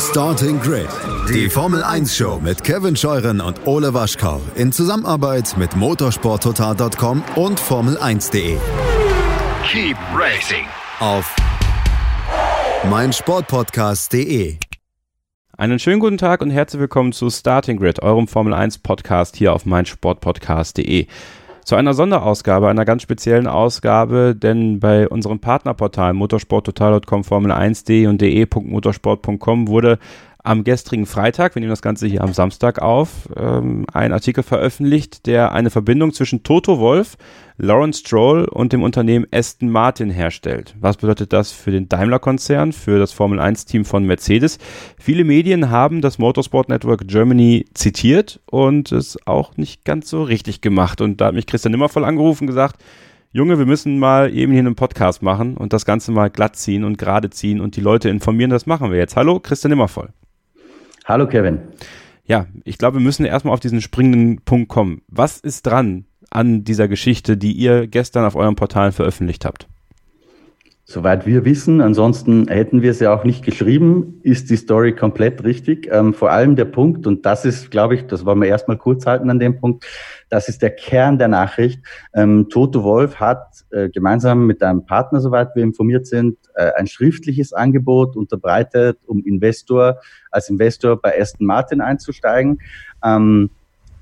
Starting Grid, die Formel 1 Show mit Kevin Scheuren und Ole Waschkau in Zusammenarbeit mit motorsporttotal.com und Formel1.de. Keep racing auf meinsportpodcast.de. Einen schönen guten Tag und herzlich willkommen zu Starting Grid, eurem Formel 1 Podcast hier auf meinsportpodcast.de zu einer Sonderausgabe, einer ganz speziellen Ausgabe, denn bei unserem Partnerportal motorsporttotal.com, Formel1.de und de.motorsport.com wurde am gestrigen Freitag, wir nehmen das Ganze hier am Samstag auf, ähm, ein Artikel veröffentlicht, der eine Verbindung zwischen Toto Wolf, Lawrence Stroll und dem Unternehmen Aston Martin herstellt. Was bedeutet das für den Daimler-Konzern, für das Formel-1-Team von Mercedes? Viele Medien haben das Motorsport Network Germany zitiert und es auch nicht ganz so richtig gemacht. Und da hat mich Christian Nimmervoll angerufen und gesagt, Junge, wir müssen mal eben hier einen Podcast machen und das Ganze mal glatt ziehen und gerade ziehen und die Leute informieren. Das machen wir jetzt. Hallo, Christian Nimmervoll. Hallo, Kevin. Ja, ich glaube, wir müssen erstmal auf diesen springenden Punkt kommen. Was ist dran an dieser Geschichte, die ihr gestern auf eurem Portal veröffentlicht habt? Soweit wir wissen, ansonsten hätten wir es ja auch nicht geschrieben, ist die Story komplett richtig. Ähm, vor allem der Punkt, und das ist, glaube ich, das wollen wir erstmal kurz halten an dem Punkt, das ist der Kern der Nachricht. Ähm, Toto Wolf hat äh, gemeinsam mit einem Partner, soweit wir informiert sind, äh, ein schriftliches Angebot unterbreitet, um Investor, als Investor bei Aston Martin einzusteigen. Ähm,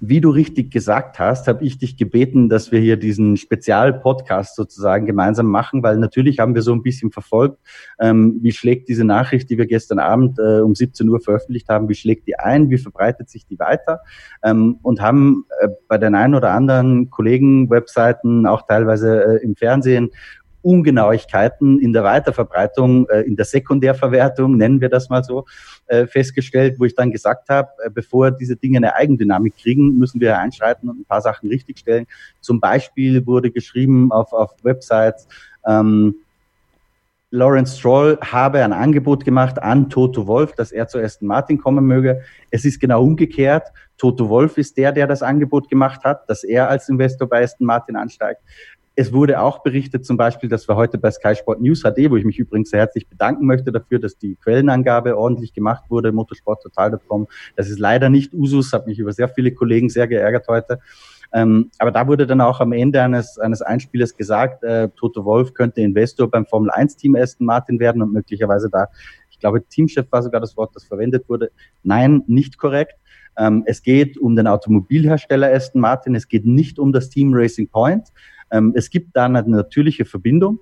wie du richtig gesagt hast, habe ich dich gebeten, dass wir hier diesen Spezialpodcast sozusagen gemeinsam machen, weil natürlich haben wir so ein bisschen verfolgt, ähm, wie schlägt diese Nachricht, die wir gestern Abend äh, um 17 Uhr veröffentlicht haben, wie schlägt die ein, wie verbreitet sich die weiter? Ähm, und haben äh, bei den einen oder anderen Kollegen, Webseiten, auch teilweise äh, im Fernsehen Ungenauigkeiten in der Weiterverbreitung, äh, in der Sekundärverwertung, nennen wir das mal so, äh, festgestellt, wo ich dann gesagt habe, äh, bevor diese Dinge eine Eigendynamik kriegen, müssen wir einschreiten und ein paar Sachen richtigstellen. Zum Beispiel wurde geschrieben auf, auf Websites, ähm, Lawrence Stroll habe ein Angebot gemacht an Toto Wolf, dass er zu Aston Martin kommen möge. Es ist genau umgekehrt. Toto Wolf ist der, der das Angebot gemacht hat, dass er als Investor bei Aston Martin ansteigt. Es wurde auch berichtet, zum Beispiel, dass wir heute bei Sky Sport News HD, wo ich mich übrigens sehr herzlich bedanken möchte dafür, dass die Quellenangabe ordentlich gemacht wurde, motorsporttotal.com. Das ist leider nicht Usus, hat mich über sehr viele Kollegen sehr geärgert heute. Ähm, aber da wurde dann auch am Ende eines, eines Einspielers gesagt, äh, Toto Wolf könnte Investor beim Formel 1 Team Aston Martin werden und möglicherweise da, ich glaube, Teamchef war sogar das Wort, das verwendet wurde. Nein, nicht korrekt. Ähm, es geht um den Automobilhersteller Aston Martin. Es geht nicht um das Team Racing Point. Ähm, es gibt da eine natürliche Verbindung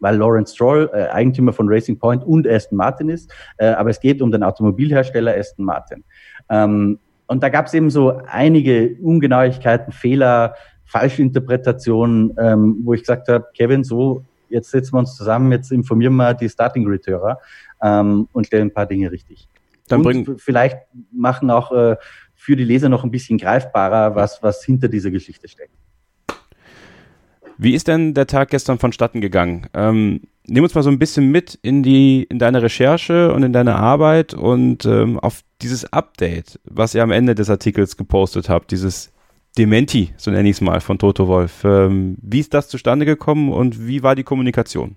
weil Lawrence Stroll äh, Eigentümer von Racing Point und Aston Martin ist, äh, aber es geht um den Automobilhersteller Aston Martin. Ähm, und da gab es eben so einige Ungenauigkeiten, Fehler, Falschinterpretationen, ähm, wo ich gesagt habe, Kevin, so, jetzt setzen wir uns zusammen, jetzt informieren wir die Starting Grid-Hörer ähm, und stellen ein paar Dinge richtig. Dann und bring vielleicht machen auch äh, für die Leser noch ein bisschen greifbarer, was, was hinter dieser Geschichte steckt. Wie ist denn der Tag gestern vonstatten gegangen? Ähm, nimm uns mal so ein bisschen mit in die, in deine Recherche und in deine Arbeit und ähm, auf dieses Update, was ihr am Ende des Artikels gepostet habt, dieses Dementi, so nenne ich es mal, von Toto Wolf. Ähm, wie ist das zustande gekommen und wie war die Kommunikation?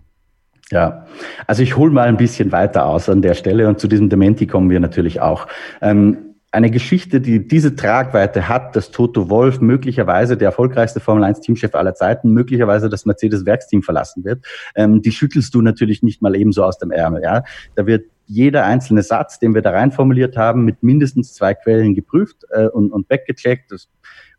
Ja, also ich hole mal ein bisschen weiter aus an der Stelle und zu diesem Dementi kommen wir natürlich auch. Ähm, eine Geschichte, die diese Tragweite hat, dass Toto Wolf möglicherweise der erfolgreichste Formel 1 Teamchef aller Zeiten, möglicherweise das Mercedes Werksteam verlassen wird, ähm, die schüttelst du natürlich nicht mal ebenso aus dem Ärmel. Ja, da wird jeder einzelne Satz, den wir da rein formuliert haben, mit mindestens zwei Quellen geprüft äh, und, und weggecheckt. Das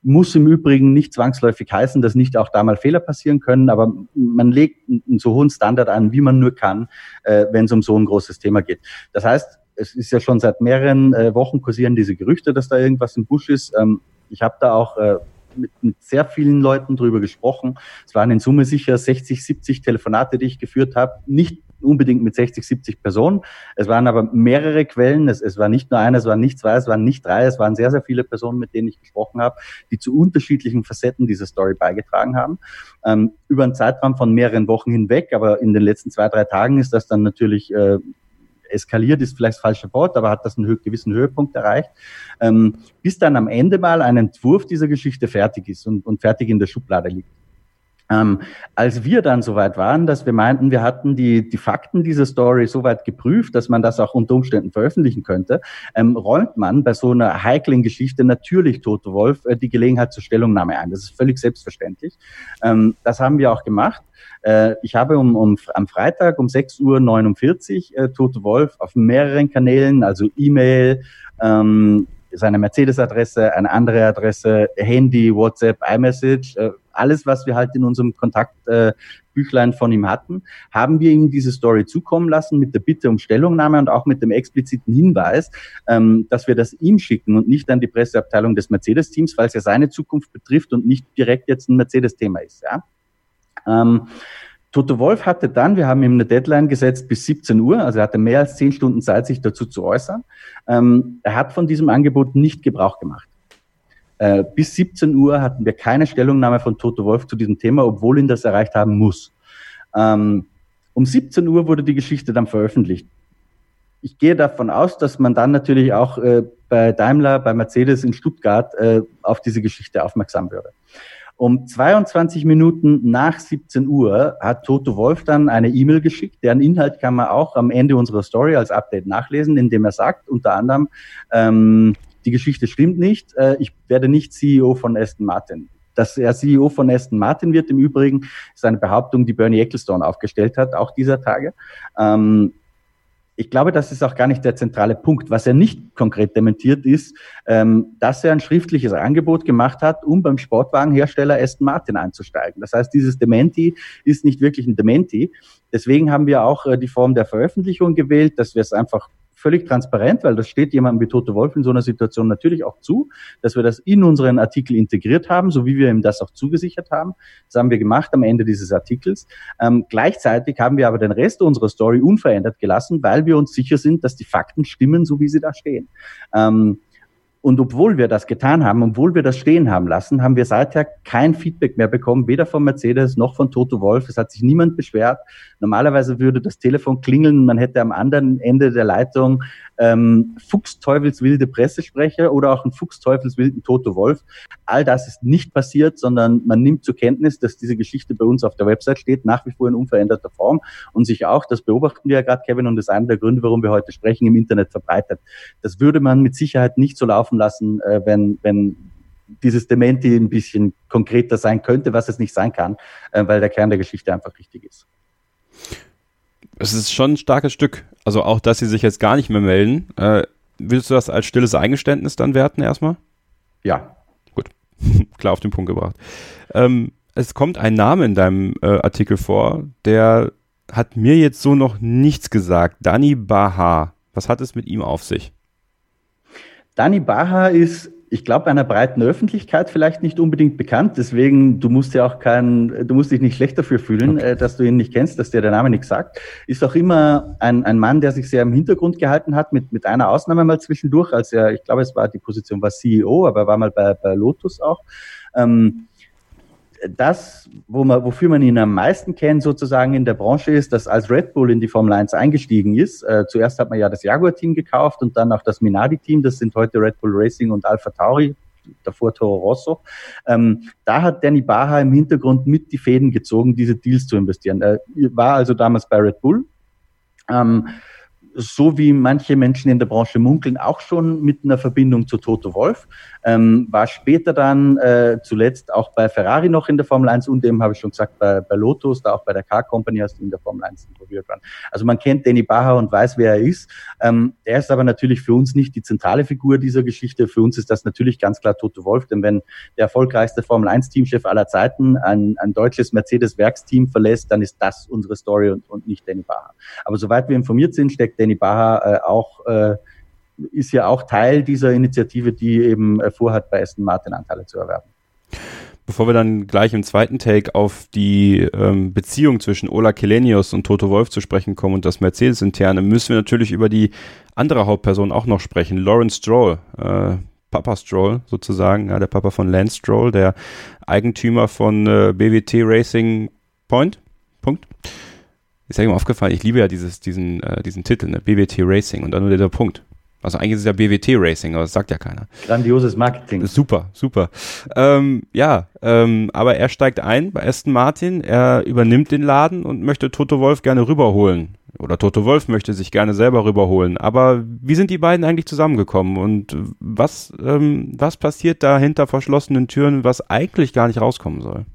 muss im Übrigen nicht zwangsläufig heißen, dass nicht auch da mal Fehler passieren können, aber man legt einen so hohen Standard an, wie man nur kann, äh, wenn es um so ein großes Thema geht. Das heißt, es ist ja schon seit mehreren äh, Wochen kursieren diese Gerüchte, dass da irgendwas im Busch ist. Ähm, ich habe da auch äh, mit, mit sehr vielen Leuten drüber gesprochen. Es waren in Summe sicher 60, 70 Telefonate, die ich geführt habe. Nicht unbedingt mit 60, 70 Personen. Es waren aber mehrere Quellen. Es, es war nicht nur eine, es waren nicht zwei, es waren nicht drei. Es waren sehr, sehr viele Personen, mit denen ich gesprochen habe, die zu unterschiedlichen Facetten dieser Story beigetragen haben. Ähm, über einen Zeitraum von mehreren Wochen hinweg. Aber in den letzten zwei, drei Tagen ist das dann natürlich äh, eskaliert, ist vielleicht das falsche Wort, aber hat das einen gewissen Höhepunkt erreicht, ähm, bis dann am Ende mal ein Entwurf dieser Geschichte fertig ist und, und fertig in der Schublade liegt. Ähm, als wir dann soweit waren, dass wir meinten, wir hatten die, die Fakten dieser Story soweit geprüft, dass man das auch unter Umständen veröffentlichen könnte, ähm, räumt man bei so einer heiklen Geschichte natürlich Toto Wolf äh, die Gelegenheit zur Stellungnahme ein. Das ist völlig selbstverständlich. Ähm, das haben wir auch gemacht. Äh, ich habe um, um, am Freitag um 6.49 Uhr äh, Toto Wolf auf mehreren Kanälen, also E-Mail, ähm, seine Mercedes-Adresse, eine andere Adresse, Handy, WhatsApp, iMessage, äh, alles, was wir halt in unserem Kontaktbüchlein von ihm hatten, haben wir ihm diese Story zukommen lassen mit der Bitte um Stellungnahme und auch mit dem expliziten Hinweis, ähm, dass wir das ihm schicken und nicht an die Presseabteilung des Mercedes-Teams, weil es ja seine Zukunft betrifft und nicht direkt jetzt ein Mercedes-Thema ist. Ja? Toto Wolf hatte dann, wir haben ihm eine Deadline gesetzt bis 17 Uhr, also er hatte mehr als zehn Stunden Zeit, sich dazu zu äußern. Ähm, er hat von diesem Angebot nicht Gebrauch gemacht. Äh, bis 17 Uhr hatten wir keine Stellungnahme von Toto Wolf zu diesem Thema, obwohl ihn das erreicht haben muss. Ähm, um 17 Uhr wurde die Geschichte dann veröffentlicht. Ich gehe davon aus, dass man dann natürlich auch äh, bei Daimler, bei Mercedes in Stuttgart äh, auf diese Geschichte aufmerksam würde. Um 22 Minuten nach 17 Uhr hat Toto Wolf dann eine E-Mail geschickt. Deren Inhalt kann man auch am Ende unserer Story als Update nachlesen, indem er sagt, unter anderem, ähm, die Geschichte stimmt nicht, äh, ich werde nicht CEO von Aston Martin. Dass er CEO von Aston Martin wird, im Übrigen, ist eine Behauptung, die Bernie Ecclestone aufgestellt hat, auch dieser Tage. Ähm, ich glaube, das ist auch gar nicht der zentrale Punkt. Was er nicht konkret dementiert ist, ähm, dass er ein schriftliches Angebot gemacht hat, um beim Sportwagenhersteller Aston Martin einzusteigen. Das heißt, dieses Dementi ist nicht wirklich ein Dementi. Deswegen haben wir auch äh, die Form der Veröffentlichung gewählt, dass wir es einfach völlig transparent, weil das steht jemandem wie Tote Wolf in so einer Situation natürlich auch zu, dass wir das in unseren Artikel integriert haben, so wie wir ihm das auch zugesichert haben. Das haben wir gemacht am Ende dieses Artikels. Ähm, gleichzeitig haben wir aber den Rest unserer Story unverändert gelassen, weil wir uns sicher sind, dass die Fakten stimmen, so wie sie da stehen. Ähm, und obwohl wir das getan haben, obwohl wir das stehen haben lassen, haben wir seither kein Feedback mehr bekommen, weder von Mercedes noch von Toto Wolf. Es hat sich niemand beschwert. Normalerweise würde das Telefon klingeln, man hätte am anderen Ende der Leitung ähm, fuchsteufelswilde Pressesprecher oder auch einen fuchsteufelswilden Toto Wolf. All das ist nicht passiert, sondern man nimmt zur Kenntnis, dass diese Geschichte bei uns auf der Website steht, nach wie vor in unveränderter Form und sich auch, das beobachten wir ja gerade, Kevin, und das ist einer der Gründe, warum wir heute sprechen, im Internet verbreitet. Das würde man mit Sicherheit nicht so laufen lassen, äh, wenn, wenn dieses Dementi ein bisschen konkreter sein könnte, was es nicht sein kann, äh, weil der Kern der Geschichte einfach richtig ist. Es ist schon ein starkes Stück. Also auch, dass sie sich jetzt gar nicht mehr melden. Äh, willst du das als stilles Eingeständnis dann werten erstmal? Ja. Gut. Klar auf den Punkt gebracht. Ähm, es kommt ein Name in deinem äh, Artikel vor, der hat mir jetzt so noch nichts gesagt. Dani Baha. Was hat es mit ihm auf sich? Dani Baha ist ich glaube, einer breiten Öffentlichkeit vielleicht nicht unbedingt bekannt. Deswegen, du musst ja auch kein, du musst dich nicht schlecht dafür fühlen, okay. äh, dass du ihn nicht kennst, dass dir der Name nichts sagt. Ist auch immer ein, ein Mann, der sich sehr im Hintergrund gehalten hat, mit, mit einer Ausnahme mal zwischendurch, als er, ich glaube, es war die Position war CEO, aber er war mal bei, bei Lotus auch. Ähm, das, wo man, wofür man ihn am meisten kennt, sozusagen in der Branche, ist, dass als Red Bull in die Formel 1 eingestiegen ist, äh, zuerst hat man ja das Jaguar-Team gekauft und dann auch das Minardi-Team, das sind heute Red Bull Racing und Alpha Tauri, davor Toro Rosso. Ähm, da hat Danny Baha im Hintergrund mit die Fäden gezogen, diese Deals zu investieren. Er war also damals bei Red Bull. Ähm, so wie manche Menschen in der Branche munkeln, auch schon mit einer Verbindung zu Toto Wolf. Ähm, war später dann äh, zuletzt auch bei Ferrari noch in der Formel 1 und dem habe ich schon gesagt, bei, bei Lotus, da auch bei der Car Company hast du in der Formel 1 involviert waren. Also man kennt Danny Baha und weiß, wer er ist. Ähm, er ist aber natürlich für uns nicht die zentrale Figur dieser Geschichte. Für uns ist das natürlich ganz klar Toto Wolf, denn wenn der erfolgreichste Formel 1 Teamchef aller Zeiten ein, ein deutsches Mercedes-Werksteam verlässt, dann ist das unsere Story und, und nicht Danny Baha. Aber soweit wir informiert sind, steckt Danny Baha äh, auch äh, ist ja auch Teil dieser Initiative, die eben äh, vorhat, bei Aston Martin Anteile zu erwerben. bevor wir dann gleich im zweiten Take auf die ähm, Beziehung zwischen Ola Kelenius und Toto Wolf zu sprechen kommen und das Mercedes-Interne, müssen wir natürlich über die andere Hauptperson auch noch sprechen, Lawrence Stroll, äh, Papa Stroll sozusagen, ja, der Papa von Lance Stroll, der Eigentümer von äh, BWT Racing Point. Punkt. Ist ja immer aufgefallen, ich liebe ja dieses, diesen, äh, diesen Titel, ne? BWT Racing und dann nur der Punkt. Also eigentlich ist es ja BWT Racing, aber das sagt ja keiner. Grandioses Marketing. Super, super. Ähm, ja, ähm, aber er steigt ein bei Aston Martin, er übernimmt den Laden und möchte Toto Wolf gerne rüberholen. Oder Toto Wolf möchte sich gerne selber rüberholen. Aber wie sind die beiden eigentlich zusammengekommen und was, ähm, was passiert da hinter verschlossenen Türen, was eigentlich gar nicht rauskommen soll?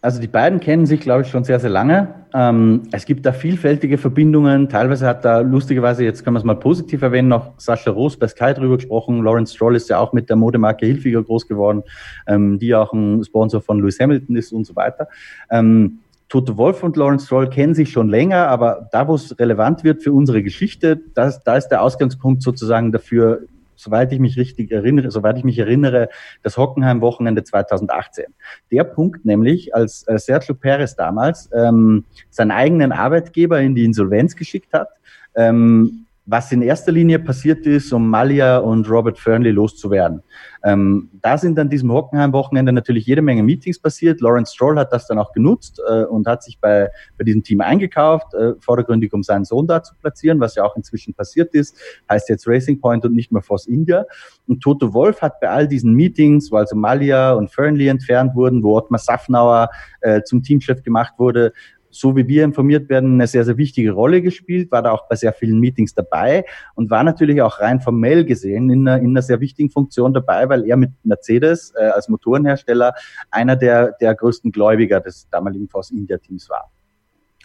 Also die beiden kennen sich, glaube ich, schon sehr, sehr lange. Ähm, es gibt da vielfältige Verbindungen. Teilweise hat da lustigerweise, jetzt können wir es mal positiv erwähnen, noch Sascha Roos bei Sky drüber gesprochen. Lawrence Stroll ist ja auch mit der Modemarke Hilfiger groß geworden, ähm, die auch ein Sponsor von Lewis Hamilton ist und so weiter. Ähm, Toto Wolf und Lawrence Stroll kennen sich schon länger, aber da, wo es relevant wird für unsere Geschichte, das, da ist der Ausgangspunkt sozusagen dafür, soweit ich mich richtig erinnere, soweit ich mich erinnere, das Hockenheim-Wochenende 2018. Der Punkt nämlich, als Sergio Perez damals ähm, seinen eigenen Arbeitgeber in die Insolvenz geschickt hat, ähm, was in erster Linie passiert ist, um Malia und Robert Fernley loszuwerden. Ähm, da sind an diesem Hockenheim-Wochenende natürlich jede Menge Meetings passiert. Lawrence Stroll hat das dann auch genutzt äh, und hat sich bei, bei diesem Team eingekauft, äh, vordergründig um seinen Sohn da zu platzieren, was ja auch inzwischen passiert ist. Heißt jetzt Racing Point und nicht mehr Force India. Und Toto Wolf hat bei all diesen Meetings, wo also Malia und Fernley entfernt wurden, wo Ottmar Safnauer äh, zum Teamchef gemacht wurde, so wie wir informiert werden, eine sehr, sehr wichtige Rolle gespielt, war da auch bei sehr vielen Meetings dabei und war natürlich auch rein formell gesehen in einer, in einer sehr wichtigen Funktion dabei, weil er mit Mercedes äh, als Motorenhersteller einer der, der größten Gläubiger des damaligen Force India Teams war.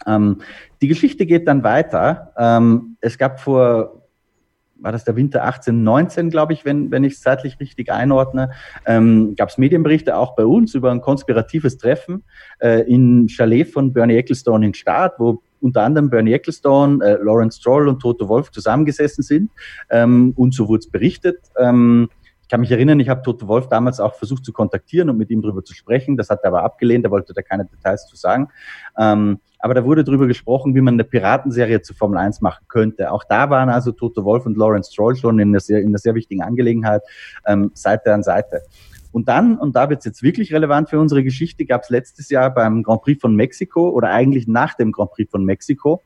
Ähm, die Geschichte geht dann weiter. Ähm, es gab vor war das der Winter 18, 19, glaube ich, wenn, wenn ich es zeitlich richtig einordne, ähm, gab es Medienberichte auch bei uns über ein konspiratives Treffen äh, in Chalet von Bernie Ecclestone in Staat, wo unter anderem Bernie Ecclestone, äh, Lawrence Stroll und Toto Wolf zusammengesessen sind. Ähm, und so wurde es berichtet. Ähm, ich kann mich erinnern, ich habe Toto Wolf damals auch versucht zu kontaktieren und mit ihm darüber zu sprechen. Das hat er aber abgelehnt, er wollte da keine Details zu sagen. Ähm, aber da wurde darüber gesprochen, wie man eine Piratenserie zu Formel 1 machen könnte. Auch da waren also Toto Wolf und Lawrence Stroll schon in einer sehr, in einer sehr wichtigen Angelegenheit ähm, Seite an Seite. Und dann, und da wird es jetzt wirklich relevant für unsere Geschichte, gab es letztes Jahr beim Grand Prix von Mexiko oder eigentlich nach dem Grand Prix von Mexiko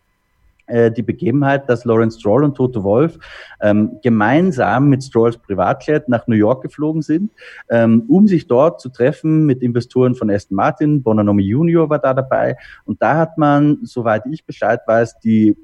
die Begebenheit, dass Lawrence Stroll und Toto Wolf ähm, gemeinsam mit Strolls Privatjet nach New York geflogen sind, ähm, um sich dort zu treffen mit Investoren von Aston Martin. Bononomi Junior war da dabei. Und da hat man, soweit ich Bescheid weiß, die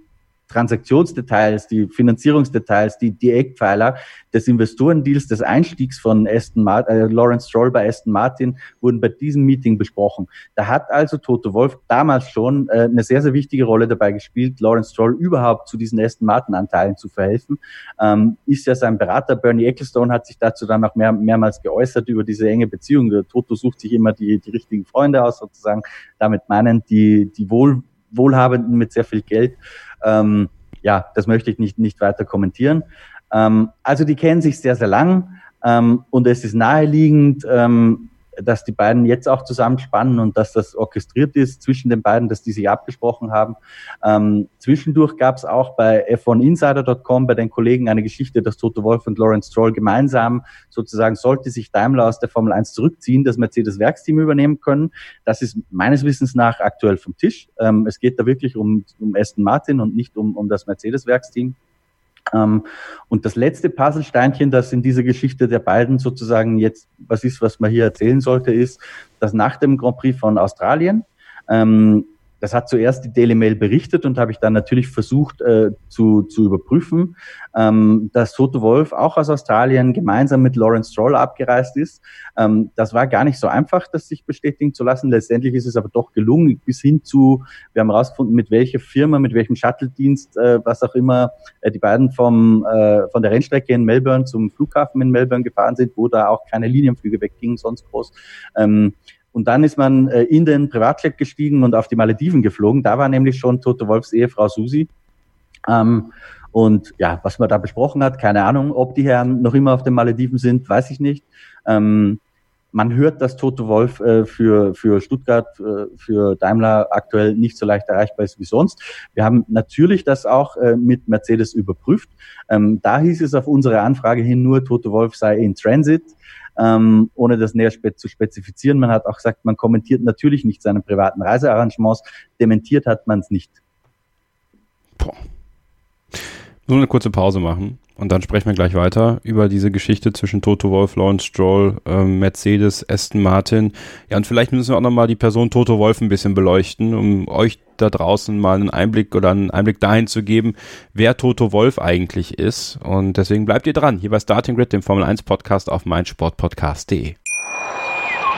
Transaktionsdetails, die Finanzierungsdetails, die, die Eckpfeiler des Investorendeals, des Einstiegs von Aston Martin, äh, Lawrence Stroll bei Aston Martin wurden bei diesem Meeting besprochen. Da hat also Toto Wolf damals schon äh, eine sehr, sehr wichtige Rolle dabei gespielt, Lawrence Stroll überhaupt zu diesen Aston Martin Anteilen zu verhelfen. Ähm, ist ja sein Berater Bernie Ecclestone hat sich dazu dann auch mehr, mehrmals geäußert über diese enge Beziehung. Der Toto sucht sich immer die, die richtigen Freunde aus, sozusagen. Damit meinen die, die Wohl, Wohlhabenden mit sehr viel Geld. Ähm, ja, das möchte ich nicht, nicht weiter kommentieren. Ähm, also die kennen sich sehr, sehr lang ähm, und es ist naheliegend, ähm, dass die beiden jetzt auch zusammenspannen und dass das orchestriert ist zwischen den beiden, dass die sich abgesprochen haben. Ähm, zwischendurch gab es auch bei f1insider.com bei den Kollegen eine Geschichte, dass Toto Wolf und Lawrence Stroll gemeinsam sozusagen sollte sich Daimler aus der Formel 1 zurückziehen, das Mercedes-Werksteam übernehmen können. Das ist meines Wissens nach aktuell vom Tisch. Ähm, es geht da wirklich um, um Aston Martin und nicht um, um das Mercedes-Werksteam. Ähm, und das letzte Puzzlesteinchen, das in dieser Geschichte der beiden sozusagen jetzt was ist, was man hier erzählen sollte, ist, dass nach dem Grand Prix von Australien ähm, das hat zuerst die Daily Mail berichtet und habe ich dann natürlich versucht äh, zu, zu überprüfen, ähm, dass Toto Wolf auch aus Australien gemeinsam mit Lawrence Stroll abgereist ist. Ähm, das war gar nicht so einfach, das sich bestätigen zu lassen. Letztendlich ist es aber doch gelungen, bis hin zu, wir haben herausgefunden, mit welcher Firma, mit welchem Shuttle-Dienst, äh, was auch immer, äh, die beiden vom, äh, von der Rennstrecke in Melbourne zum Flughafen in Melbourne gefahren sind, wo da auch keine Linienflüge weggingen, sonst groß. Ähm, und dann ist man äh, in den Privatjet gestiegen und auf die Malediven geflogen. Da war nämlich schon Toto Wolfs Ehefrau Susi. Ähm, und ja, was man da besprochen hat, keine Ahnung, ob die Herren noch immer auf den Malediven sind, weiß ich nicht. Ähm, man hört, dass Toto Wolf äh, für, für Stuttgart, äh, für Daimler aktuell nicht so leicht erreichbar ist wie sonst. Wir haben natürlich das auch äh, mit Mercedes überprüft. Ähm, da hieß es auf unsere Anfrage hin nur, Toto Wolf sei in Transit. Ähm, ohne das näher spe zu spezifizieren. Man hat auch gesagt, man kommentiert natürlich nicht seine privaten Reisearrangements. Dementiert hat man es nicht. Boah. Nur eine kurze Pause machen und dann sprechen wir gleich weiter über diese Geschichte zwischen Toto Wolf, Lawrence Stroll, ähm, Mercedes, Aston Martin. Ja, und vielleicht müssen wir auch nochmal die Person Toto Wolf ein bisschen beleuchten, um euch da draußen mal einen Einblick oder einen Einblick dahin zu geben, wer Toto Wolf eigentlich ist. Und deswegen bleibt ihr dran, hier bei Starting Grid, dem Formel 1 Podcast auf meinsportpodcast.de.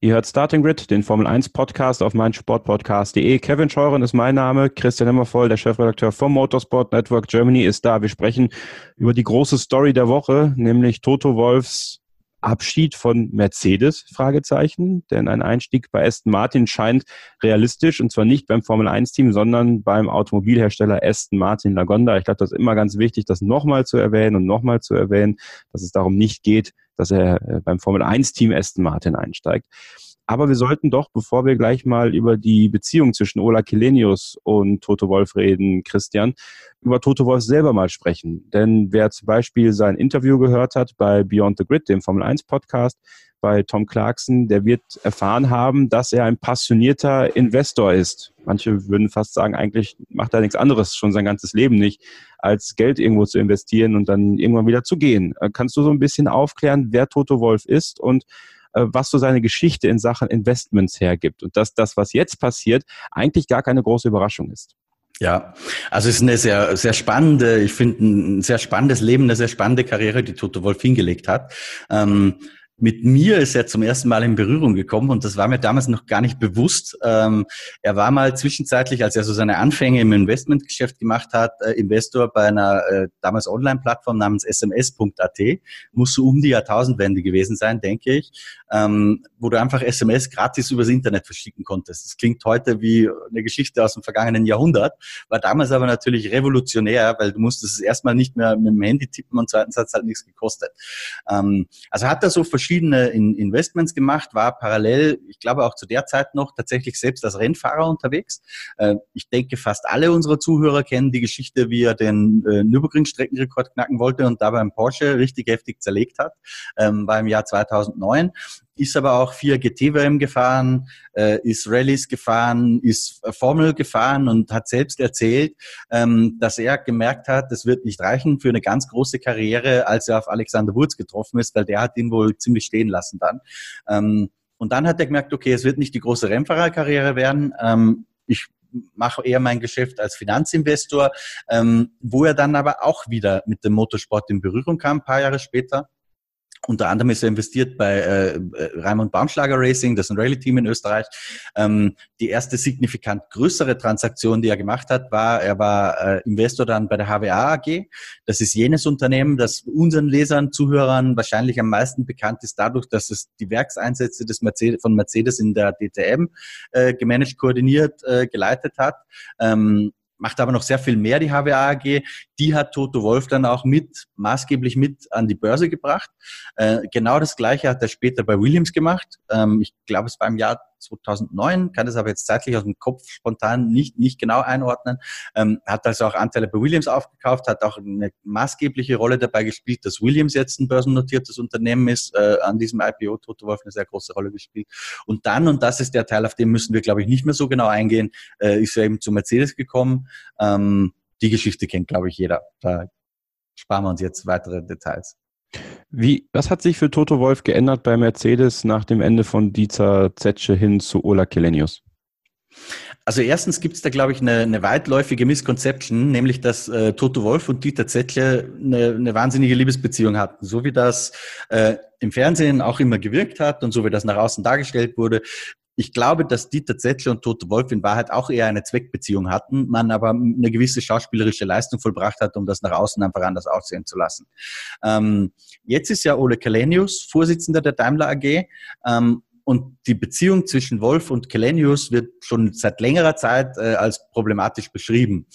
Ihr hört Starting Grid, den Formel 1 Podcast auf meinsportpodcast.de. Kevin Scheuren ist mein Name, Christian Hemmervoll, der Chefredakteur vom Motorsport Network Germany ist da. Wir sprechen über die große Story der Woche, nämlich Toto Wolfs Abschied von Mercedes, Fragezeichen, denn ein Einstieg bei Aston Martin scheint realistisch und zwar nicht beim Formel 1 Team, sondern beim Automobilhersteller Aston Martin Lagonda. Ich glaube, das ist immer ganz wichtig, das nochmal zu erwähnen und nochmal zu erwähnen, dass es darum nicht geht, dass er äh, beim Formel 1 Team Aston Martin einsteigt. Aber wir sollten doch, bevor wir gleich mal über die Beziehung zwischen Ola Kelenius und Toto Wolf reden, Christian, über Toto Wolf selber mal sprechen. Denn wer zum Beispiel sein Interview gehört hat bei Beyond the Grid, dem Formel 1 Podcast, bei Tom Clarkson, der wird erfahren haben, dass er ein passionierter Investor ist. Manche würden fast sagen, eigentlich macht er nichts anderes, schon sein ganzes Leben nicht, als Geld irgendwo zu investieren und dann irgendwann wieder zu gehen. Äh, kannst du so ein bisschen aufklären, wer Toto Wolf ist und was so seine Geschichte in Sachen Investments hergibt und dass das, was jetzt passiert, eigentlich gar keine große Überraschung ist? Ja, also es ist eine sehr, sehr spannende, ich finde ein sehr spannendes Leben, eine sehr spannende Karriere, die Toto Wolf hingelegt hat. Ähm, mit mir ist er zum ersten Mal in Berührung gekommen und das war mir damals noch gar nicht bewusst. Ähm, er war mal zwischenzeitlich, als er so seine Anfänge im Investmentgeschäft gemacht hat, äh, Investor bei einer äh, damals Online-Plattform namens sms.at. Muss so um die Jahrtausendwende gewesen sein, denke ich, ähm, wo du einfach SMS gratis übers Internet verschicken konntest. Das klingt heute wie eine Geschichte aus dem vergangenen Jahrhundert, war damals aber natürlich revolutionär, weil du musstest es erstmal nicht mehr mit dem Handy tippen und zweitens hat es halt nichts gekostet. Ähm, also hat er so verschiedene Investments gemacht, war parallel, ich glaube auch zu der Zeit noch tatsächlich selbst als Rennfahrer unterwegs. Äh, ich denke, fast alle unserer Zuhörer kennen die Geschichte, wie er den äh, Nürburgring-Streckenrekord knacken wollte und dabei beim Porsche richtig heftig zerlegt hat, ähm, war im Jahr 2009 ist aber auch vier GT-WM gefahren, äh, ist Rallyes gefahren, ist Formel gefahren und hat selbst erzählt, ähm, dass er gemerkt hat, das wird nicht reichen für eine ganz große Karriere, als er auf Alexander Wurz getroffen ist, weil der hat ihn wohl ziemlich stehen lassen dann. Ähm, und dann hat er gemerkt, okay, es wird nicht die große Rennfahrerkarriere werden. Ähm, ich mache eher mein Geschäft als Finanzinvestor, ähm, wo er dann aber auch wieder mit dem Motorsport in Berührung kam, ein paar Jahre später unter anderem ist er investiert bei äh, Raimund Baumschlager Racing, das ist ein Rallye-Team in Österreich. Ähm, die erste signifikant größere Transaktion, die er gemacht hat, war, er war äh, Investor dann bei der HWA AG. Das ist jenes Unternehmen, das unseren Lesern, Zuhörern wahrscheinlich am meisten bekannt ist dadurch, dass es die Werkseinsätze des Mercedes, von Mercedes in der DTM äh, gemanagt, koordiniert, äh, geleitet hat. Ähm, macht aber noch sehr viel mehr, die HWA AG. Die hat Toto Wolf dann auch mit, maßgeblich mit an die Börse gebracht. Äh, genau das Gleiche hat er später bei Williams gemacht. Ähm, ich glaube, es war im Jahr 2009, kann das aber jetzt zeitlich aus dem Kopf spontan nicht, nicht genau einordnen. Ähm, hat also auch Anteile bei Williams aufgekauft, hat auch eine maßgebliche Rolle dabei gespielt, dass Williams jetzt ein börsennotiertes Unternehmen ist, äh, an diesem IPO Toto Wolf eine sehr große Rolle gespielt. Und dann, und das ist der Teil, auf den müssen wir, glaube ich, nicht mehr so genau eingehen, äh, ist er eben zu Mercedes gekommen. Ähm, die Geschichte kennt, glaube ich, jeder. Da sparen wir uns jetzt weitere Details. Wie, was hat sich für Toto Wolf geändert bei Mercedes nach dem Ende von Dieter Zetsche hin zu Ola Kelenius? Also erstens gibt es da, glaube ich, eine, eine weitläufige Misconception, nämlich dass äh, Toto Wolf und Dieter Zettle eine, eine wahnsinnige Liebesbeziehung hatten. So wie das äh, im Fernsehen auch immer gewirkt hat und so wie das nach außen dargestellt wurde, Ich glaube, dass Dieter Zettler und Toto Wolf in Wahrheit auch eher eine Zweckbeziehung hatten, man aber eine gewisse schauspielerische Leistung vollbracht hat, um das nach außen einfach anders aussehen zu lassen. Ähm, jetzt ist ja Ole Kalenius Vorsitzender der Daimler AG ähm, und die Beziehung zwischen Wolf und Kelenius wird schon seit längerer Zeit äh, als problematisch beschrieben.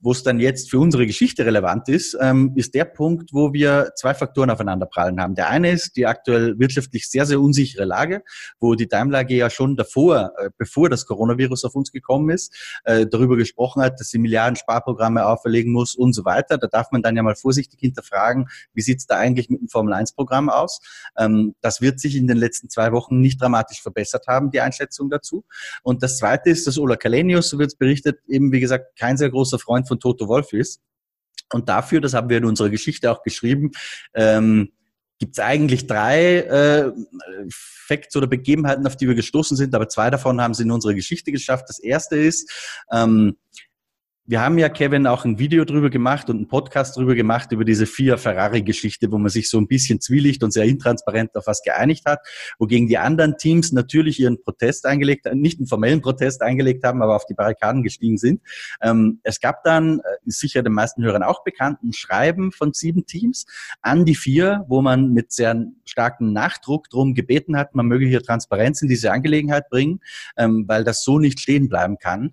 Wo es dann jetzt für unsere Geschichte relevant ist, ähm, ist der Punkt, wo wir zwei Faktoren aufeinanderprallen haben. Der eine ist die aktuell wirtschaftlich sehr, sehr unsichere Lage, wo die Daimler ja schon davor, äh, bevor das Coronavirus auf uns gekommen ist, äh, darüber gesprochen hat, dass sie Milliarden Sparprogramme auferlegen muss und so weiter. Da darf man dann ja mal vorsichtig hinterfragen, wie sieht es da eigentlich mit dem Formel-1-Programm aus? Ähm, das wird sich in den letzten zwei Wochen nicht dramatisch verbessert haben, die Einschätzung dazu. Und das zweite ist, dass Ola Kalenius, so wird es berichtet, eben wie gesagt kein sehr großer Freund von Toto Wolf ist. Und dafür, das haben wir in unserer Geschichte auch geschrieben, ähm, gibt es eigentlich drei äh, Facts oder Begebenheiten, auf die wir gestoßen sind, aber zwei davon haben sie in unsere Geschichte geschafft. Das erste ist, ähm, wir haben ja, Kevin, auch ein Video drüber gemacht und einen Podcast drüber gemacht über diese vier Ferrari-Geschichte, wo man sich so ein bisschen zwielicht und sehr intransparent auf was geeinigt hat, wogegen die anderen Teams natürlich ihren Protest eingelegt, nicht einen formellen Protest eingelegt haben, aber auf die Barrikaden gestiegen sind. Ähm, es gab dann, äh, sicher den meisten Hörern auch bekannt, ein Schreiben von sieben Teams an die vier, wo man mit sehr starkem Nachdruck drum gebeten hat, man möge hier Transparenz in diese Angelegenheit bringen, ähm, weil das so nicht stehen bleiben kann.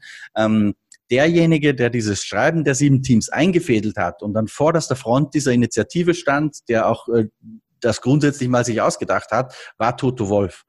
Derjenige, der dieses Schreiben der sieben Teams eingefädelt hat und dann vorderster Front dieser Initiative stand, der auch äh, das grundsätzlich mal sich ausgedacht hat, war Toto Wolf.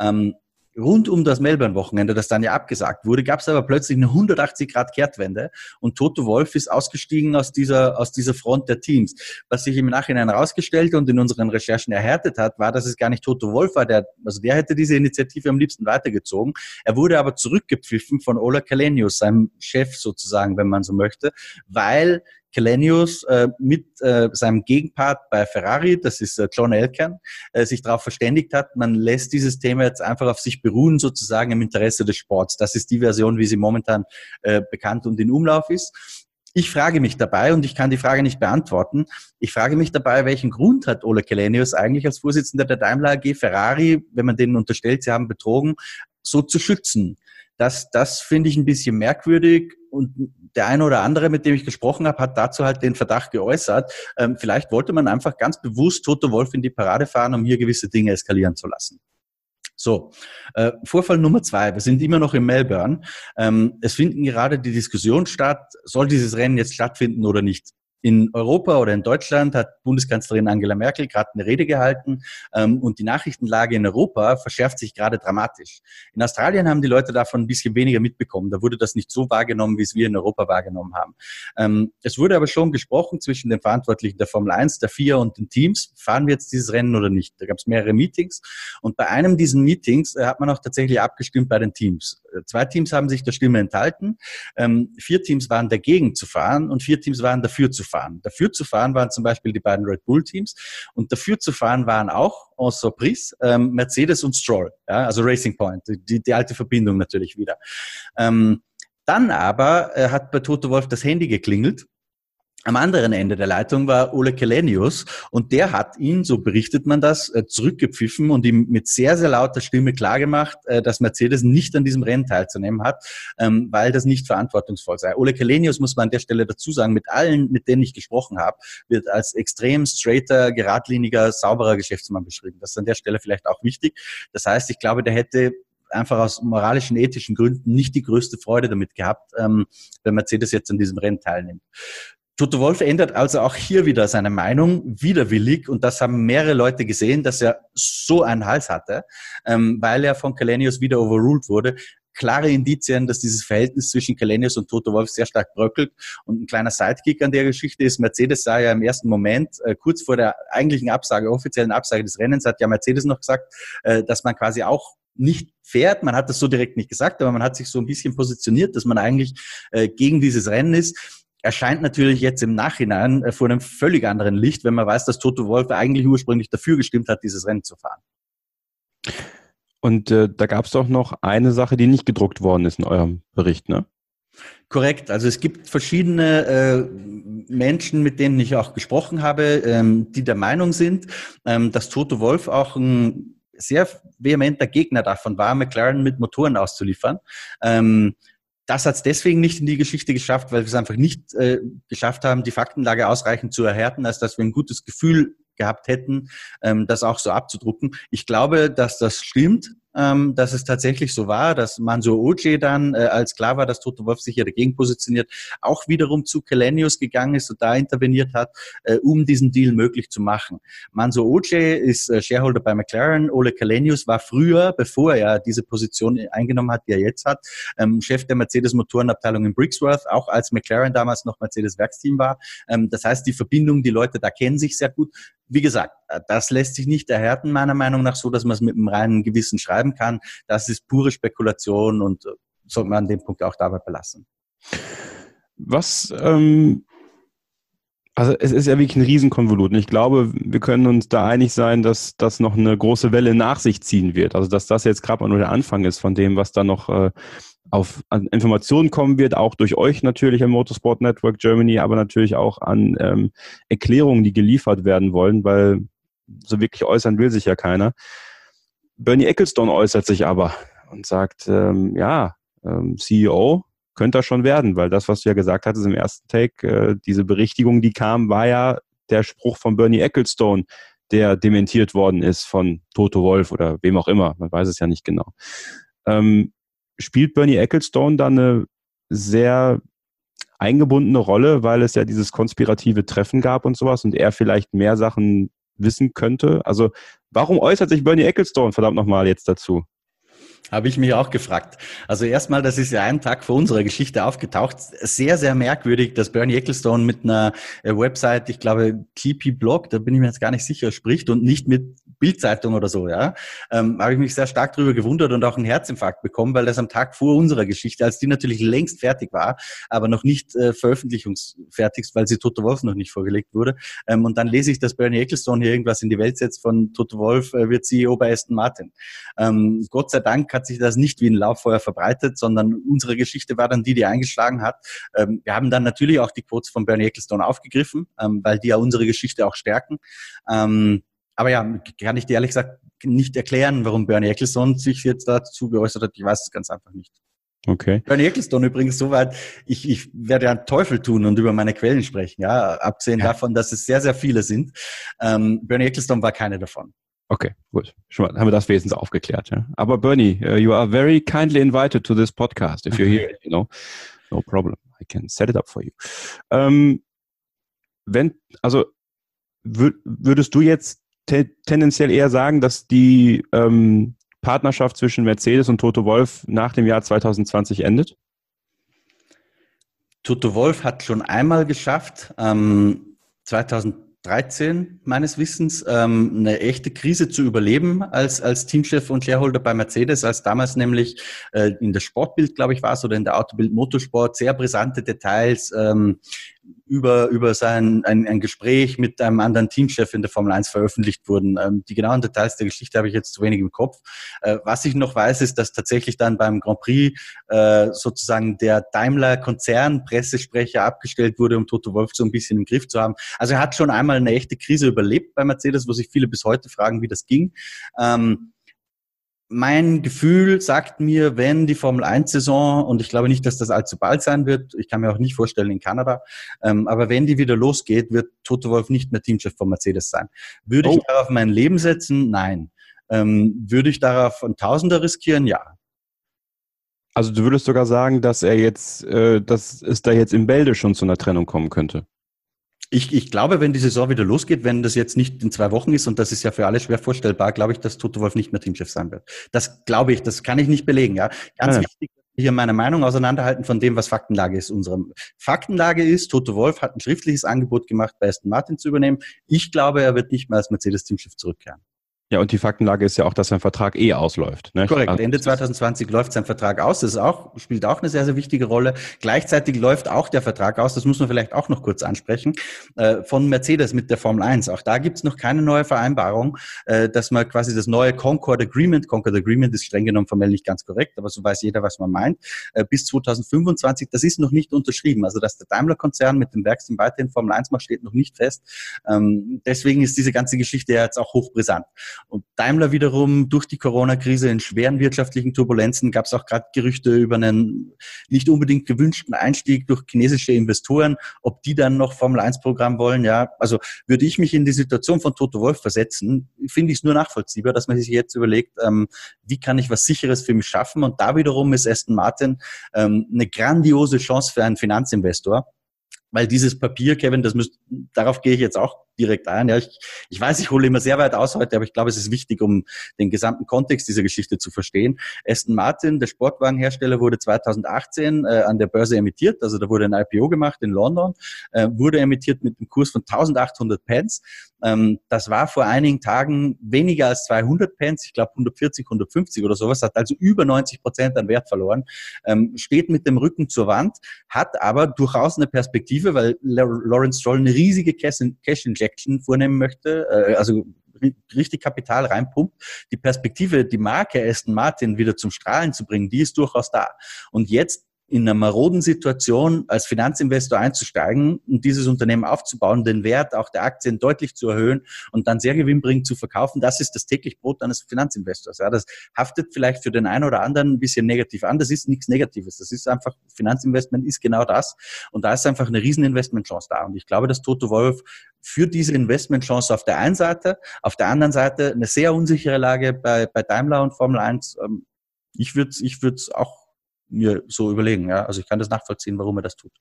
Ähm, rund um das Melbourne-Wochenende, das dann ja abgesagt wurde, gab es aber plötzlich eine 180-Grad-Kehrtwende und Toto Wolf ist ausgestiegen aus dieser, aus dieser Front der Teams. Was sich im Nachhinein herausgestellt und in unseren Recherchen erhärtet hat, war, dass es gar nicht Toto Wolf war, der, also der hätte diese Initiative am liebsten weitergezogen. Er wurde aber zurückgepfiffen von Ola Kalenius, seinem Chef sozusagen, wenn man so möchte, weil Kelenius äh, mit äh, seinem Gegenpart bei Ferrari, das ist äh, John Elkann, äh, sich darauf verständigt hat, man lässt dieses Thema jetzt einfach auf sich beruhen, sozusagen im Interesse des Sports. Das ist die Version, wie sie momentan äh, bekannt und in Umlauf ist. Ich frage mich dabei, und ich kann die Frage nicht beantworten, ich frage mich dabei, welchen Grund hat Ole Kelenius eigentlich als Vorsitzender der Daimler AG Ferrari, wenn man denen unterstellt, sie haben betrogen, so zu schützen? Das, das finde ich ein bisschen merkwürdig und der eine oder andere, mit dem ich gesprochen habe, hat dazu halt den Verdacht geäußert, ähm, vielleicht wollte man einfach ganz bewusst Toto Wolf in die Parade fahren, um hier gewisse Dinge eskalieren zu lassen. So, äh, Vorfall Nummer zwei. Wir sind immer noch in Melbourne. Ähm, es finden gerade die Diskussion statt, soll dieses Rennen jetzt stattfinden oder nicht. In Europa oder in Deutschland hat Bundeskanzlerin Angela Merkel gerade eine Rede gehalten ähm, und die Nachrichtenlage in Europa verschärft sich gerade dramatisch. In Australien haben die Leute davon ein bisschen weniger mitbekommen. Da wurde das nicht so wahrgenommen, wie es wir in Europa wahrgenommen haben. Ähm, es wurde aber schon gesprochen zwischen den Verantwortlichen der Formel 1, der FIA und den Teams. Fahren wir jetzt dieses Rennen oder nicht? Da gab es mehrere Meetings und bei einem dieser Meetings äh, hat man auch tatsächlich abgestimmt bei den Teams. Äh, zwei Teams haben sich der Stimme enthalten, ähm, vier Teams waren dagegen zu fahren und vier Teams waren dafür zu fahren. Dafür zu fahren waren zum Beispiel die beiden Red Bull Teams und dafür zu fahren waren auch en surprise ähm, Mercedes und Stroll, ja, also Racing Point, die, die alte Verbindung natürlich wieder. Ähm, dann aber äh, hat bei Toto Wolf das Handy geklingelt am anderen Ende der Leitung war Ole Kelenius und der hat ihn, so berichtet man das, äh, zurückgepfiffen und ihm mit sehr, sehr lauter Stimme klargemacht, äh, dass Mercedes nicht an diesem Rennen teilzunehmen hat, ähm, weil das nicht verantwortungsvoll sei. Ole Kelenius, muss man an der Stelle dazu sagen, mit allen, mit denen ich gesprochen habe, wird als extrem straighter, geradliniger, sauberer Geschäftsmann beschrieben. Das ist an der Stelle vielleicht auch wichtig. Das heißt, ich glaube, der hätte einfach aus moralischen, ethischen Gründen nicht die größte Freude damit gehabt, ähm, wenn Mercedes jetzt an diesem Rennen teilnimmt. Toto Wolf ändert also auch hier wieder seine Meinung, widerwillig, und das haben mehrere Leute gesehen, dass er so einen Hals hatte, ähm, weil er von Kalenius wieder overruled wurde. Klare Indizien, dass dieses Verhältnis zwischen Kalenius und Toto Wolf sehr stark bröckelt. Und ein kleiner Sidekick an der Geschichte ist, Mercedes sah ja im ersten Moment, äh, kurz vor der eigentlichen Absage, offiziellen Absage des Rennens, hat ja Mercedes noch gesagt, äh, dass man quasi auch nicht fährt. Man hat das so direkt nicht gesagt, aber man hat sich so ein bisschen positioniert, dass man eigentlich äh, gegen dieses Rennen ist erscheint natürlich jetzt im Nachhinein äh, vor einem völlig anderen Licht, wenn man weiß, dass Toto Wolf eigentlich ursprünglich dafür gestimmt hat, dieses Rennen zu fahren. Und äh, da gab es doch noch eine Sache, die nicht gedruckt worden ist in eurem Bericht, ne? Korrekt. Also es gibt verschiedene äh, Menschen, mit denen ich auch gesprochen habe, ähm, die der Meinung sind, ähm, dass Toto Wolf auch ein sehr vehementer Gegner davon war, McLaren mit Motoren auszuliefern. Ähm, das hat es deswegen nicht in die Geschichte geschafft, weil wir es einfach nicht äh, geschafft haben, die Faktenlage ausreichend zu erhärten, als dass wir ein gutes Gefühl gehabt hätten, ähm, das auch so abzudrucken. Ich glaube, dass das stimmt, ähm, dass es tatsächlich so war, dass Manso Oje dann, äh, als klar war, dass Toto Wolf sich hier dagegen positioniert, auch wiederum zu Kelenius gegangen ist und da interveniert hat, äh, um diesen Deal möglich zu machen. Manso Oje ist äh, Shareholder bei McLaren, Ole Kelenius war früher, bevor er diese Position eingenommen hat, die er jetzt hat, ähm, Chef der Mercedes-Motorenabteilung in Brixworth, auch als McLaren damals noch Mercedes-Werksteam war. Ähm, das heißt, die Verbindung, die Leute da kennen sich sehr gut. Wie gesagt, das lässt sich nicht erhärten, meiner Meinung nach, so, dass man es mit einem reinen Gewissen schreiben kann. Das ist pure Spekulation und äh, sollte man an dem Punkt auch dabei belassen. Was, ähm, also es ist ja wirklich ein Riesenkonvolut. Und ich glaube, wir können uns da einig sein, dass das noch eine große Welle nach sich ziehen wird. Also dass das jetzt gerade mal nur der Anfang ist von dem, was da noch äh, auf an Informationen kommen wird, auch durch euch natürlich im Motorsport Network Germany, aber natürlich auch an ähm, Erklärungen, die geliefert werden wollen, weil so wirklich äußern will sich ja keiner. Bernie Ecclestone äußert sich aber und sagt, ähm, ja, ähm, CEO könnte er schon werden, weil das, was du ja gesagt hattest im ersten Take, äh, diese Berichtigung, die kam, war ja der Spruch von Bernie Ecclestone, der dementiert worden ist von Toto Wolf oder wem auch immer, man weiß es ja nicht genau. Ähm, spielt Bernie Ecclestone da eine sehr eingebundene Rolle, weil es ja dieses konspirative Treffen gab und sowas und er vielleicht mehr Sachen wissen könnte? Also warum äußert sich Bernie Ecclestone verdammt nochmal jetzt dazu? Habe ich mich auch gefragt. Also erstmal, das ist ja einen Tag vor unserer Geschichte aufgetaucht. Sehr, sehr merkwürdig, dass Bernie Ecclestone mit einer äh, Website, ich glaube, TP Blog, da bin ich mir jetzt gar nicht sicher, spricht und nicht mit Bildzeitung oder so, ja. Ähm, habe ich mich sehr stark darüber gewundert und auch einen Herzinfarkt bekommen, weil das am Tag vor unserer Geschichte, als die natürlich längst fertig war, aber noch nicht äh, veröffentlichungsfertig, weil sie Toto Wolf noch nicht vorgelegt wurde. Ähm, und dann lese ich, dass Bernie Ecclestone hier irgendwas in die Welt setzt von Toto Wolf äh, wird CEO bei Aston Martin. Ähm, Gott sei Dank hat sich das nicht wie ein Lauffeuer verbreitet, sondern unsere Geschichte war dann die, die eingeschlagen hat. Ähm, wir haben dann natürlich auch die Quotes von Bernie Ecclestone aufgegriffen, ähm, weil die ja unsere Geschichte auch stärken. Ähm, aber ja, kann ich dir ehrlich gesagt nicht erklären, warum Bernie Ecclestone sich jetzt dazu geäußert hat. Ich weiß es ganz einfach nicht. Okay. Bernie Ecclestone übrigens soweit, ich, ich werde ja einen Teufel tun und über meine Quellen sprechen, ja, abgesehen ja. davon, dass es sehr, sehr viele sind. Ähm, Bernie Ecclestone war keine davon. Okay, gut. Schon mal haben wir das Wesens aufgeklärt. Ja? Aber Bernie, uh, you are very kindly invited to this podcast. If you're here, you know, no problem. I can set it up for you. Ähm, wenn, also würdest du jetzt te tendenziell eher sagen, dass die ähm, Partnerschaft zwischen Mercedes und Toto Wolf nach dem Jahr 2020 endet? Toto Wolf hat schon einmal geschafft, ähm, 2000 13 meines Wissens ähm, eine echte Krise zu überleben als, als Teamchef und Shareholder bei Mercedes, als damals nämlich äh, in der Sportbild, glaube ich, war es, oder in der Autobild Motorsport sehr brisante Details ähm, über, über sein, ein, ein Gespräch mit einem anderen Teamchef in der Formel 1 veröffentlicht wurden. Ähm, die genauen Details der Geschichte habe ich jetzt zu wenig im Kopf. Äh, was ich noch weiß, ist, dass tatsächlich dann beim Grand Prix äh, sozusagen der Daimler-Konzern Pressesprecher abgestellt wurde, um Toto Wolf so ein bisschen im Griff zu haben. Also er hat schon einmal eine echte Krise überlebt bei Mercedes, wo sich viele bis heute fragen, wie das ging. Ähm, mein Gefühl sagt mir, wenn die Formel 1-Saison, und ich glaube nicht, dass das allzu bald sein wird, ich kann mir auch nicht vorstellen in Kanada, ähm, aber wenn die wieder losgeht, wird Toto Wolf nicht mehr Teamchef von Mercedes sein. Würde oh. ich darauf mein Leben setzen? Nein. Ähm, würde ich darauf ein Tausender riskieren? Ja. Also du würdest sogar sagen, dass er jetzt, äh, dass es da jetzt im Bälde schon zu einer Trennung kommen könnte. Ich, ich glaube, wenn die Saison wieder losgeht, wenn das jetzt nicht in zwei Wochen ist, und das ist ja für alle schwer vorstellbar, glaube ich, dass Toto Wolf nicht mehr Teamchef sein wird. Das glaube ich, das kann ich nicht belegen. Ja, Ganz ja. wichtig, hier meine Meinung auseinanderhalten von dem, was Faktenlage ist. Unsere Faktenlage ist, Toto Wolf hat ein schriftliches Angebot gemacht, bei Aston Martin zu übernehmen. Ich glaube, er wird nicht mehr als Mercedes-Teamchef zurückkehren. Ja, und die Faktenlage ist ja auch, dass sein Vertrag eh ausläuft. Ne? Korrekt. Also Ende 2020 läuft sein Vertrag aus. Das ist auch, spielt auch eine sehr, sehr wichtige Rolle. Gleichzeitig läuft auch der Vertrag aus, das muss man vielleicht auch noch kurz ansprechen, äh, von Mercedes mit der Formel 1. Auch da gibt's noch keine neue Vereinbarung, äh, dass man quasi das neue Concord Agreement, Concord Agreement ist streng genommen formell nicht ganz korrekt, aber so weiß jeder, was man meint, äh, bis 2025, das ist noch nicht unterschrieben. Also dass der Daimler-Konzern mit dem Werksteam weiterhin Formel 1 macht, steht noch nicht fest. Ähm, deswegen ist diese ganze Geschichte ja jetzt auch hochbrisant. Und Daimler wiederum durch die Corona-Krise in schweren wirtschaftlichen Turbulenzen gab es auch gerade Gerüchte über einen nicht unbedingt gewünschten Einstieg durch chinesische Investoren, ob die dann noch Formel-1-Programm wollen. Ja, also würde ich mich in die Situation von Toto Wolf versetzen, finde ich es nur nachvollziehbar, dass man sich jetzt überlegt, ähm, wie kann ich was Sicheres für mich schaffen? Und da wiederum ist Aston Martin ähm, eine grandiose Chance für einen Finanzinvestor weil dieses Papier, Kevin, das müsst, darauf gehe ich jetzt auch direkt ein. Ja, ich, ich weiß, ich hole immer sehr weit aus heute, aber ich glaube, es ist wichtig, um den gesamten Kontext dieser Geschichte zu verstehen. Aston Martin, der Sportwagenhersteller, wurde 2018 äh, an der Börse emittiert, also da wurde ein IPO gemacht in London, äh, wurde emittiert mit einem Kurs von 1800 Pence. Ähm, das war vor einigen Tagen weniger als 200 Pence, ich glaube 140, 150 oder sowas, hat also über 90 Prozent an Wert verloren, ähm, steht mit dem Rücken zur Wand, hat aber durchaus eine Perspektive, weil Lawrence Stroll eine riesige Cash-Injection vornehmen möchte, äh, also richtig Kapital reinpumpt, die Perspektive, die Marke Aston Martin wieder zum Strahlen zu bringen, die ist durchaus da. Und jetzt in einer maroden Situation als Finanzinvestor einzusteigen und dieses Unternehmen aufzubauen, den Wert auch der Aktien deutlich zu erhöhen und dann sehr gewinnbringend zu verkaufen, das ist das täglich Brot eines Finanzinvestors. Ja, das haftet vielleicht für den einen oder anderen ein bisschen negativ an. Das ist nichts Negatives. Das ist einfach, Finanzinvestment ist genau das. Und da ist einfach eine riesen Investmentchance da. Und ich glaube, dass Toto Wolf für diese Investmentchance auf der einen Seite, auf der anderen Seite eine sehr unsichere Lage bei, bei Daimler und Formel 1. Ähm, ich würde ich würde auch mir so überlegen. Ja? Also ich kann das nachvollziehen, warum er das tut.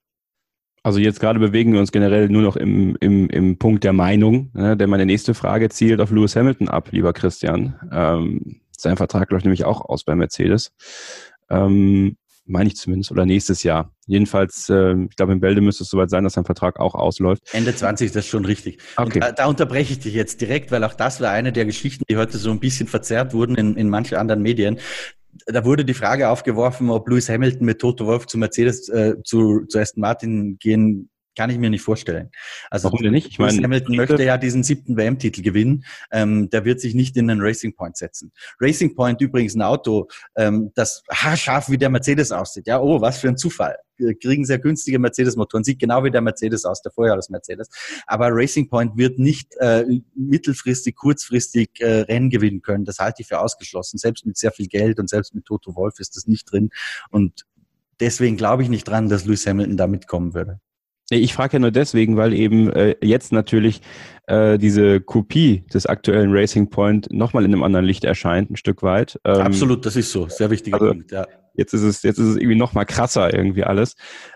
Also jetzt gerade bewegen wir uns generell nur noch im, im, im Punkt der Meinung, ne? denn meine nächste Frage zielt auf Lewis Hamilton ab, lieber Christian. Ähm, sein Vertrag läuft nämlich auch aus bei Mercedes. Ähm, meine ich zumindest, oder nächstes Jahr. Jedenfalls, äh, ich glaube, in Bälde müsste es soweit sein, dass sein Vertrag auch ausläuft. Ende 20, das ist schon richtig. Okay. Da, da, unterbreche ich dich jetzt direkt, weil auch das war eine der Geschichten, die heute so ein bisschen verzerrt wurden in, in manchen anderen Medien da wurde die Frage aufgeworfen, ob Lewis Hamilton mit Toto Wolf zu Mercedes, äh, zu, zu Aston Martin gehen kann ich mir nicht vorstellen. Also Warum denn nicht? Ich meine, Hamilton möchte ja diesen siebten WM-Titel gewinnen. Ähm, der wird sich nicht in den Racing Point setzen. Racing Point übrigens ein Auto, ähm, das haarscharf wie der Mercedes aussieht. Ja, oh, was für ein Zufall. Wir kriegen sehr günstige Mercedes-Motoren, sieht genau wie der Mercedes aus, der Vorjahres-Mercedes. Aber Racing Point wird nicht äh, mittelfristig, kurzfristig äh, Rennen gewinnen können. Das halte ich für ausgeschlossen. Selbst mit sehr viel Geld und selbst mit Toto Wolf ist das nicht drin. Und deswegen glaube ich nicht dran, dass Lewis Hamilton da mitkommen würde. Ich frage ja nur deswegen, weil eben äh, jetzt natürlich äh, diese Kopie des aktuellen Racing Point nochmal in einem anderen Licht erscheint, ein Stück weit. Ähm, Absolut, das ist so. Sehr wichtiger also, Punkt, ja. Jetzt ist es, jetzt ist es irgendwie noch mal krasser irgendwie alles.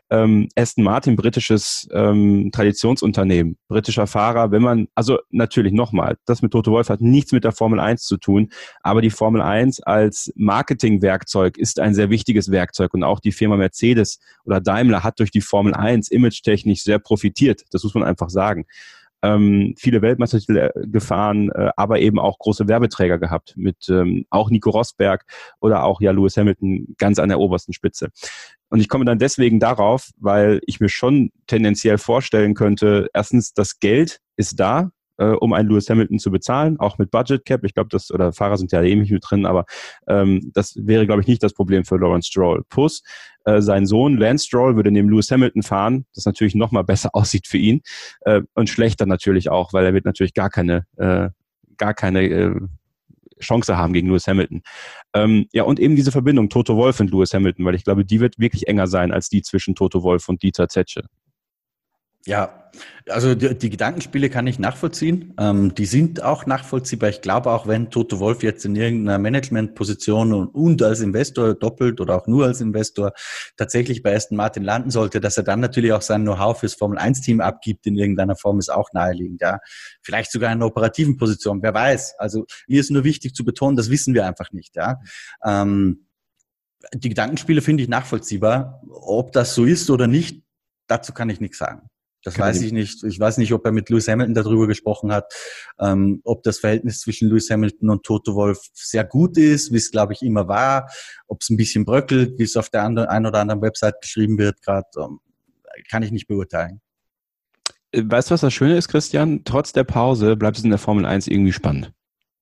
Ähm, Aston Martin, britisches ähm, Traditionsunternehmen, britischer Fahrer, wenn man, also natürlich nochmal, das mit Toto Wolf hat nichts mit der Formel 1 zu tun, aber die Formel 1 als Marketingwerkzeug ist ein sehr wichtiges Werkzeug und auch die Firma Mercedes oder Daimler hat durch die Formel 1 image-technisch sehr profitiert. Das muss man einfach sagen ähm, viele Weltmeistertitel äh, gefahren, äh, aber eben auch große Werbeträger gehabt mit ähm, auch Nico Rosberg oder auch ja Lewis Hamilton ganz an der obersten Spitze. Und ich komme dann deswegen darauf, weil ich mir schon tendenziell vorstellen könnte, erstens, das Geld ist da, äh, um einen Lewis Hamilton zu bezahlen, auch mit Budget Cap. Ich glaube, das, oder Fahrer sind ja eh nicht mit drin, aber ähm, das wäre, glaube ich, nicht das Problem für Lawrence Stroll. Plus, äh, sein Sohn Lance Stroll würde neben Lewis Hamilton fahren, das natürlich nochmal besser aussieht für ihn äh, und schlechter natürlich auch, weil er wird natürlich gar keine, äh, gar keine äh, Chance haben gegen Lewis Hamilton. Ähm, ja, und eben diese Verbindung Toto Wolf und Lewis Hamilton, weil ich glaube, die wird wirklich enger sein als die zwischen Toto Wolf und Dieter Zetsche. Ja, also die, die, Gedankenspiele kann ich nachvollziehen. Ähm, die sind auch nachvollziehbar. Ich glaube auch, wenn Toto Wolf jetzt in irgendeiner Managementposition und, und, als Investor doppelt oder auch nur als Investor tatsächlich bei Aston Martin landen sollte, dass er dann natürlich auch sein Know-how fürs Formel-1-Team abgibt in irgendeiner Form, ist auch naheliegend. Ja, vielleicht sogar in einer operativen Position. Wer weiß? Also mir ist nur wichtig zu betonen, das wissen wir einfach nicht. Ja. Ähm, die Gedankenspiele finde ich nachvollziehbar. Ob das so ist oder nicht, dazu kann ich nichts sagen. Das weiß ich nicht. Ich weiß nicht, ob er mit Lewis Hamilton darüber gesprochen hat, ähm, ob das Verhältnis zwischen Lewis Hamilton und Toto Wolf sehr gut ist, wie es, glaube ich, immer war, ob es ein bisschen bröckelt, wie es auf der anderen, ein oder anderen Website geschrieben wird, gerade, ähm, kann ich nicht beurteilen. Weißt du, was das Schöne ist, Christian? Trotz der Pause bleibt es in der Formel 1 irgendwie spannend.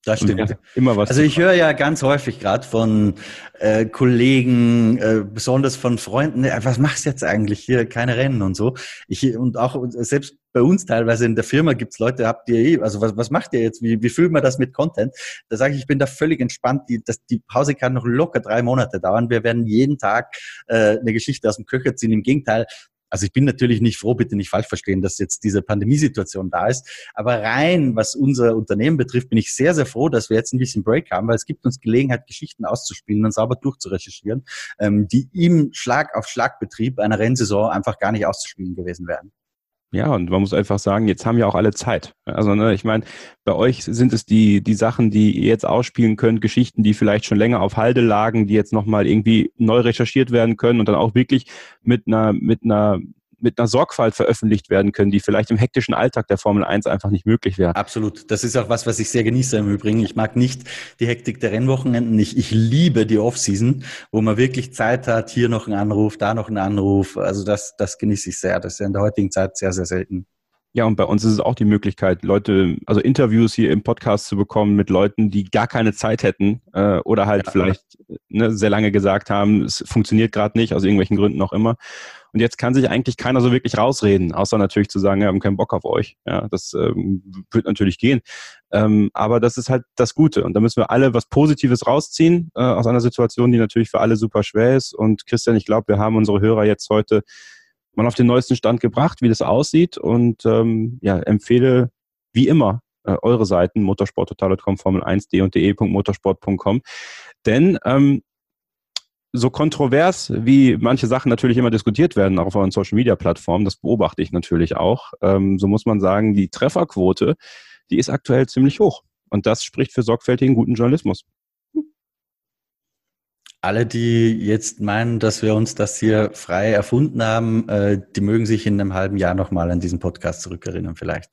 Das stimmt. Immer was. Also ich höre ja ganz häufig gerade von äh, Kollegen, äh, besonders von Freunden, äh, was machst du jetzt eigentlich hier? Keine Rennen und so. Ich und auch selbst bei uns teilweise in der Firma gibt's Leute, habt ihr eh, also was, was macht ihr jetzt? Wie, wie füllen wir das mit Content? Da sage ich, ich bin da völlig entspannt. Die, das, die Pause kann noch locker drei Monate dauern. Wir werden jeden Tag äh, eine Geschichte aus dem Köcher ziehen. Im Gegenteil, also ich bin natürlich nicht froh, bitte nicht falsch verstehen, dass jetzt diese Pandemiesituation da ist. Aber rein, was unser Unternehmen betrifft, bin ich sehr, sehr froh, dass wir jetzt ein bisschen Break haben, weil es gibt uns Gelegenheit, Geschichten auszuspielen und sauber durchzurecherchieren, ähm, die im Schlag auf Schlagbetrieb einer Rennsaison einfach gar nicht auszuspielen gewesen wären. Ja, und man muss einfach sagen, jetzt haben ja auch alle Zeit. Also, ne, ich meine, bei euch sind es die, die Sachen, die ihr jetzt ausspielen könnt, Geschichten, die vielleicht schon länger auf Halde lagen, die jetzt nochmal irgendwie neu recherchiert werden können und dann auch wirklich mit einer, mit einer mit einer Sorgfalt veröffentlicht werden können, die vielleicht im hektischen Alltag der Formel 1 einfach nicht möglich wäre. Absolut. Das ist auch was, was ich sehr genieße im Übrigen. Ich mag nicht die Hektik der Rennwochenenden. Ich, ich liebe die Offseason, wo man wirklich Zeit hat, hier noch ein Anruf, da noch ein Anruf. Also das, das genieße ich sehr. Das ist ja in der heutigen Zeit sehr, sehr selten. Ja, und bei uns ist es auch die Möglichkeit, Leute, also Interviews hier im Podcast zu bekommen mit Leuten, die gar keine Zeit hätten äh, oder halt ja. vielleicht ne, sehr lange gesagt haben, es funktioniert gerade nicht, aus irgendwelchen Gründen auch immer. Und jetzt kann sich eigentlich keiner so wirklich rausreden, außer natürlich zu sagen, wir haben keinen Bock auf euch. Ja, das ähm, wird natürlich gehen. Ähm, aber das ist halt das Gute. Und da müssen wir alle was Positives rausziehen äh, aus einer Situation, die natürlich für alle super schwer ist. Und Christian, ich glaube, wir haben unsere Hörer jetzt heute mal auf den neuesten Stand gebracht, wie das aussieht. Und ähm, ja, empfehle wie immer äh, eure Seiten motorsporttotal.com, Formel1 und de.motorsport.com. Denn ähm, so kontrovers, wie manche Sachen natürlich immer diskutiert werden, auch auf euren Social Media Plattformen, das beobachte ich natürlich auch, ähm, so muss man sagen, die Trefferquote, die ist aktuell ziemlich hoch. Und das spricht für sorgfältigen guten Journalismus. Alle, die jetzt meinen, dass wir uns das hier frei erfunden haben, äh, die mögen sich in einem halben Jahr nochmal an diesen Podcast zurückerinnern vielleicht.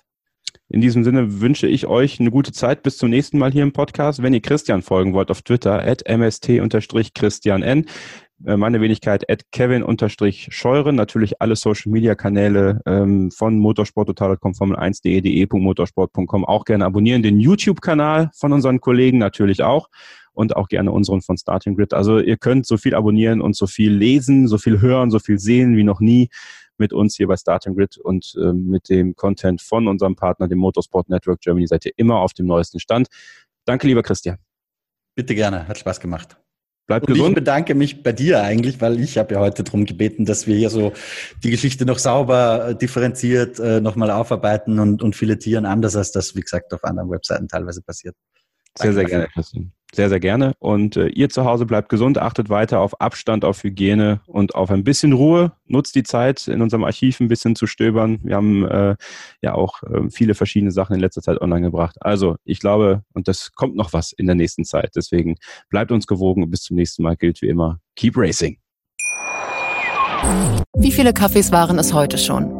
In diesem Sinne wünsche ich euch eine gute Zeit bis zum nächsten Mal hier im Podcast. Wenn ihr Christian folgen wollt auf Twitter, at mst-christian n. Äh, meine Wenigkeit at kevin-scheuren. Natürlich alle Social Media Kanäle ähm, von motorsporttotal.com, formel1.de, de.motorsport.com auch gerne abonnieren. Den YouTube-Kanal von unseren Kollegen natürlich auch und auch gerne unseren von Starting Grid. Also ihr könnt so viel abonnieren und so viel lesen, so viel hören, so viel sehen wie noch nie mit uns hier bei Starting Grid und äh, mit dem Content von unserem Partner, dem Motorsport Network Germany, seid ihr immer auf dem neuesten Stand. Danke, lieber Christian. Bitte gerne, hat Spaß gemacht. Bleib und gesund. Ich bedanke mich bei dir eigentlich, weil ich habe ja heute darum gebeten, dass wir hier so die Geschichte noch sauber äh, differenziert äh, nochmal aufarbeiten und, und filetieren, anders als das, wie gesagt, auf anderen Webseiten teilweise passiert. Sehr, sehr gerne, Christian. Sehr, sehr gerne. Und äh, ihr zu Hause bleibt gesund, achtet weiter auf Abstand, auf Hygiene und auf ein bisschen Ruhe. Nutzt die Zeit, in unserem Archiv ein bisschen zu stöbern. Wir haben äh, ja auch äh, viele verschiedene Sachen in letzter Zeit online gebracht. Also ich glaube, und das kommt noch was in der nächsten Zeit. Deswegen bleibt uns gewogen und bis zum nächsten Mal gilt wie immer, keep racing. Wie viele Kaffees waren es heute schon?